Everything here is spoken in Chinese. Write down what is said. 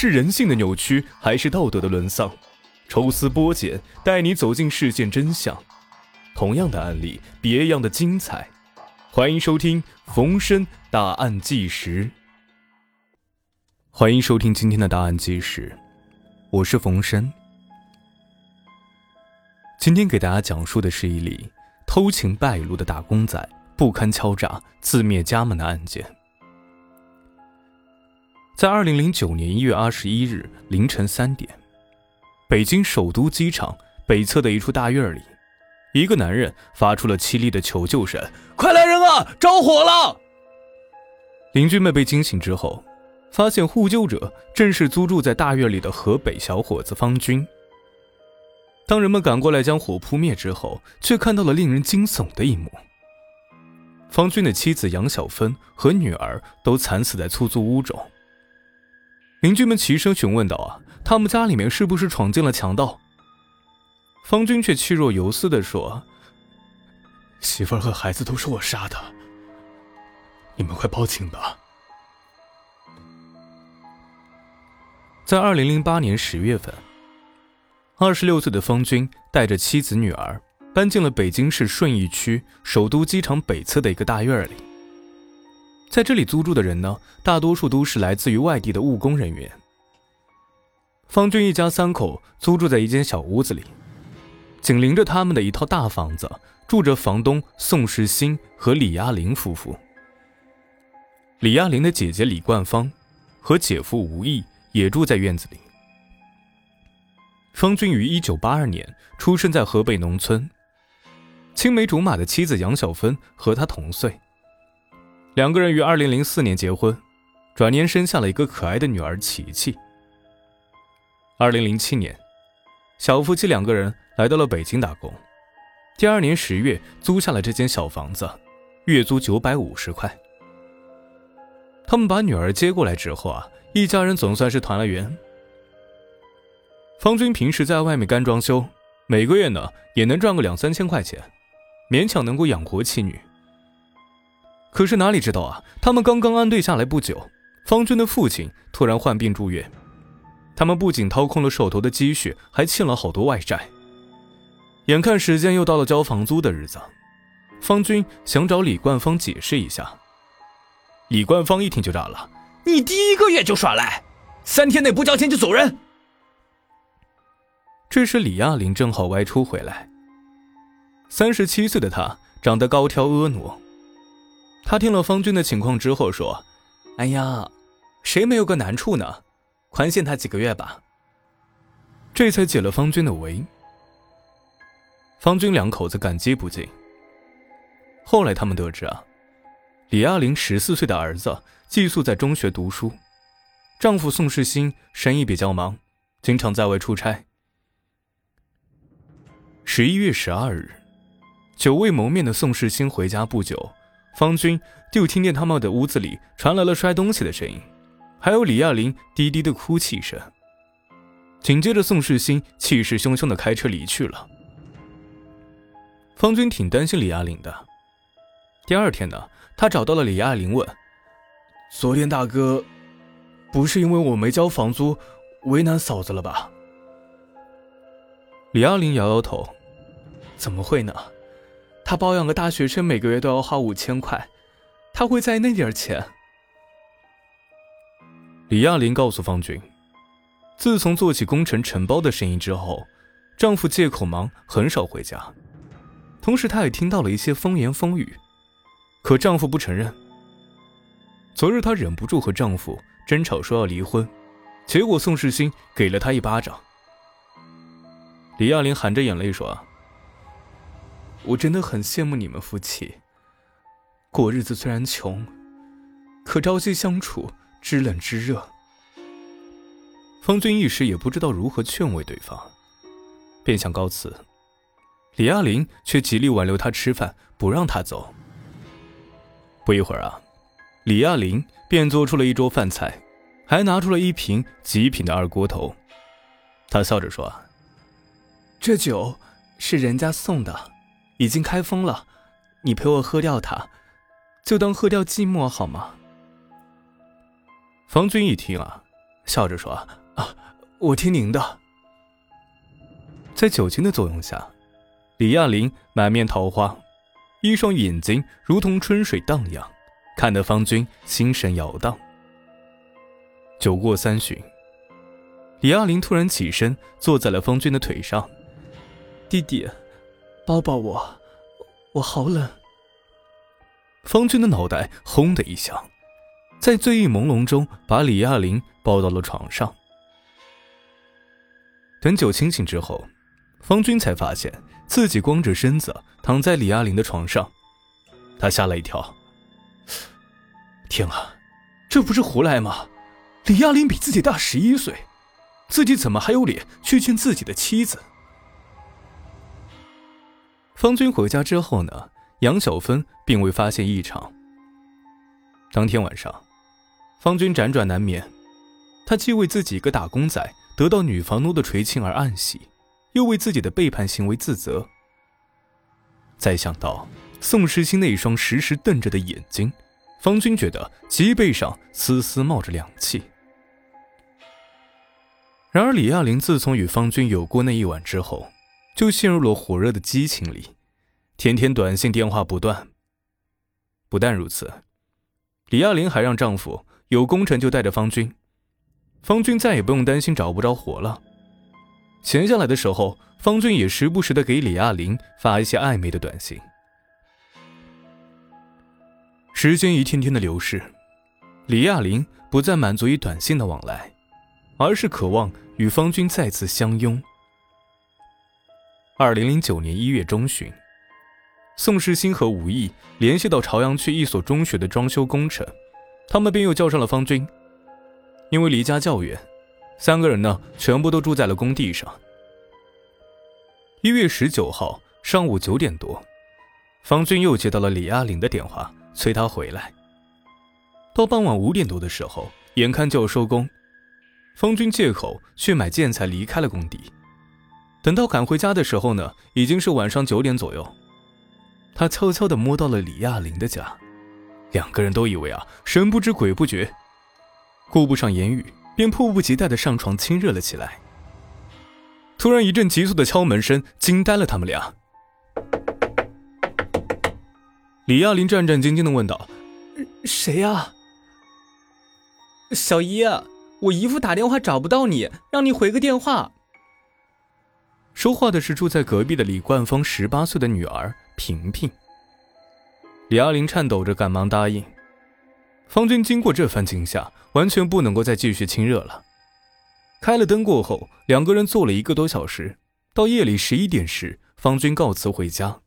是人性的扭曲，还是道德的沦丧？抽丝剥茧，带你走进事件真相。同样的案例，别样的精彩。欢迎收听《逢申大案纪实》。欢迎收听今天的《大案纪实》，我是冯申。今天给大家讲述的是一例偷情败露的打工仔不堪敲诈自灭家门的案件。在二零零九年一月二十一日凌晨三点，北京首都机场北侧的一处大院里，一个男人发出了凄厉的求救声：“快来人啊，着火了！”邻居们被惊醒之后，发现呼救者正是租住在大院里的河北小伙子方军。当人们赶过来将火扑灭之后，却看到了令人惊悚的一幕：方军的妻子杨小芬和女儿都惨死在出租屋中。邻居们齐声询问道：“啊，他们家里面是不是闯进了强盗？”方军却气若游丝地说：“媳妇儿和孩子都是我杀的，你们快报警吧。”在二零零八年十月份，二十六岁的方军带着妻子女儿搬进了北京市顺义区首都机场北侧的一个大院里。在这里租住的人呢，大多数都是来自于外地的务工人员。方军一家三口租住在一间小屋子里，紧邻着他们的一套大房子，住着房东宋世新和李亚玲夫妇。李亚玲的姐姐李冠芳和姐夫吴毅也住在院子里。方军于一九八二年出生在河北农村，青梅竹马的妻子杨小芬和他同岁。两个人于二零零四年结婚，转年生下了一个可爱的女儿琪琪。二零零七年，小夫妻两个人来到了北京打工。第二年十月，租下了这间小房子，月租九百五十块。他们把女儿接过来之后啊，一家人总算是团了圆。方军平时在外面干装修，每个月呢也能赚个两三千块钱，勉强能够养活妻女。可是哪里知道啊！他们刚刚安顿下来不久，方军的父亲突然患病住院，他们不仅掏空了手头的积蓄，还欠了好多外债。眼看时间又到了交房租的日子，方军想找李冠芳解释一下。李冠芳一听就炸了：“你第一个月就耍赖，三天内不交钱就走人！”这时李亚玲正好外出回来，三十七岁的她长得高挑婀娜。他听了方军的情况之后说：“哎呀，谁没有个难处呢？宽限他几个月吧。”这才解了方军的围。方军两口子感激不尽。后来他们得知啊，李亚玲十四岁的儿子寄宿在中学读书，丈夫宋世新生意比较忙，经常在外出差。十一月十二日，久未谋面的宋世新回家不久。方军就听见他们的屋子里传来了摔东西的声音，还有李亚玲低低的哭泣声。紧接着，宋世新气势汹汹的开车离去了。方军挺担心李亚玲的。第二天呢，他找到了李亚玲，问：“昨天大哥，不是因为我没交房租，为难嫂子了吧？”李亚玲摇摇头：“怎么会呢？”他包养个大学生，每个月都要花五千块，他会在意那点钱？李亚玲告诉方军，自从做起工程承包的生意之后，丈夫借口忙，很少回家。同时，她也听到了一些风言风语，可丈夫不承认。昨日，她忍不住和丈夫争吵，说要离婚，结果宋世新给了她一巴掌。李亚玲含着眼泪说。我真的很羡慕你们夫妻。过日子虽然穷，可朝夕相处，知冷知热。方军一时也不知道如何劝慰对方，便想告辞。李亚玲却极力挽留他吃饭，不让他走。不一会儿啊，李亚玲便做出了一桌饭菜，还拿出了一瓶极品的二锅头。他笑着说：“这酒是人家送的。”已经开封了，你陪我喝掉它，就当喝掉寂寞好吗？方军一听啊，笑着说：“啊，我听您的。”在酒精的作用下，李亚林满面桃花，一双眼睛如同春水荡漾，看得方军心神摇荡。酒过三巡，李亚林突然起身，坐在了方军的腿上：“弟弟，抱抱我，我好冷。”方军的脑袋轰的一响。在醉意朦胧中，把李亚玲抱到了床上。等酒清醒之后，方军才发现自己光着身子躺在李亚玲的床上，他吓了一跳。天啊，这不是胡来吗？李亚玲比自己大十一岁，自己怎么还有脸去见自己的妻子？方军回家之后呢，杨小芬并未发现异常。当天晚上。方军辗转难眠，他既为自己一个打工仔得到女房奴的垂青而暗喜，又为自己的背叛行为自责。再想到宋时清那一双时时瞪着的眼睛，方军觉得脊背上丝丝冒着凉气。然而李亚玲自从与方军有过那一晚之后，就陷入了火热的激情里，天天短信电话不断。不但如此，李亚玲还让丈夫。有功臣就带着方军，方军再也不用担心找不着活了。闲下来的时候，方军也时不时的给李亚玲发一些暧昧的短信。时间一天天的流逝，李亚玲不再满足于短信的往来，而是渴望与方军再次相拥。二零零九年一月中旬，宋世新和吴毅联系到朝阳区一所中学的装修工程。他们便又叫上了方军，因为离家较远，三个人呢全部都住在了工地上。一月十九号上午九点多，方军又接到了李亚玲的电话，催他回来。到傍晚五点多的时候，眼看就要收工，方军借口去买建材离开了工地。等到赶回家的时候呢，已经是晚上九点左右。他悄悄地摸到了李亚玲的家。两个人都以为啊，神不知鬼不觉，顾不上言语，便迫不及待的上床亲热了起来。突然一阵急促的敲门声惊呆了他们俩。李亚林战战兢兢的问道：“谁呀？”小姨，我姨夫打电话找不到你，让你回个电话。说话的是住在隔壁的李冠芳十八岁的女儿萍萍。李阿玲颤抖着，赶忙答应。方军经过这番惊吓，完全不能够再继续亲热了。开了灯过后，两个人坐了一个多小时，到夜里十一点时，方军告辞回家。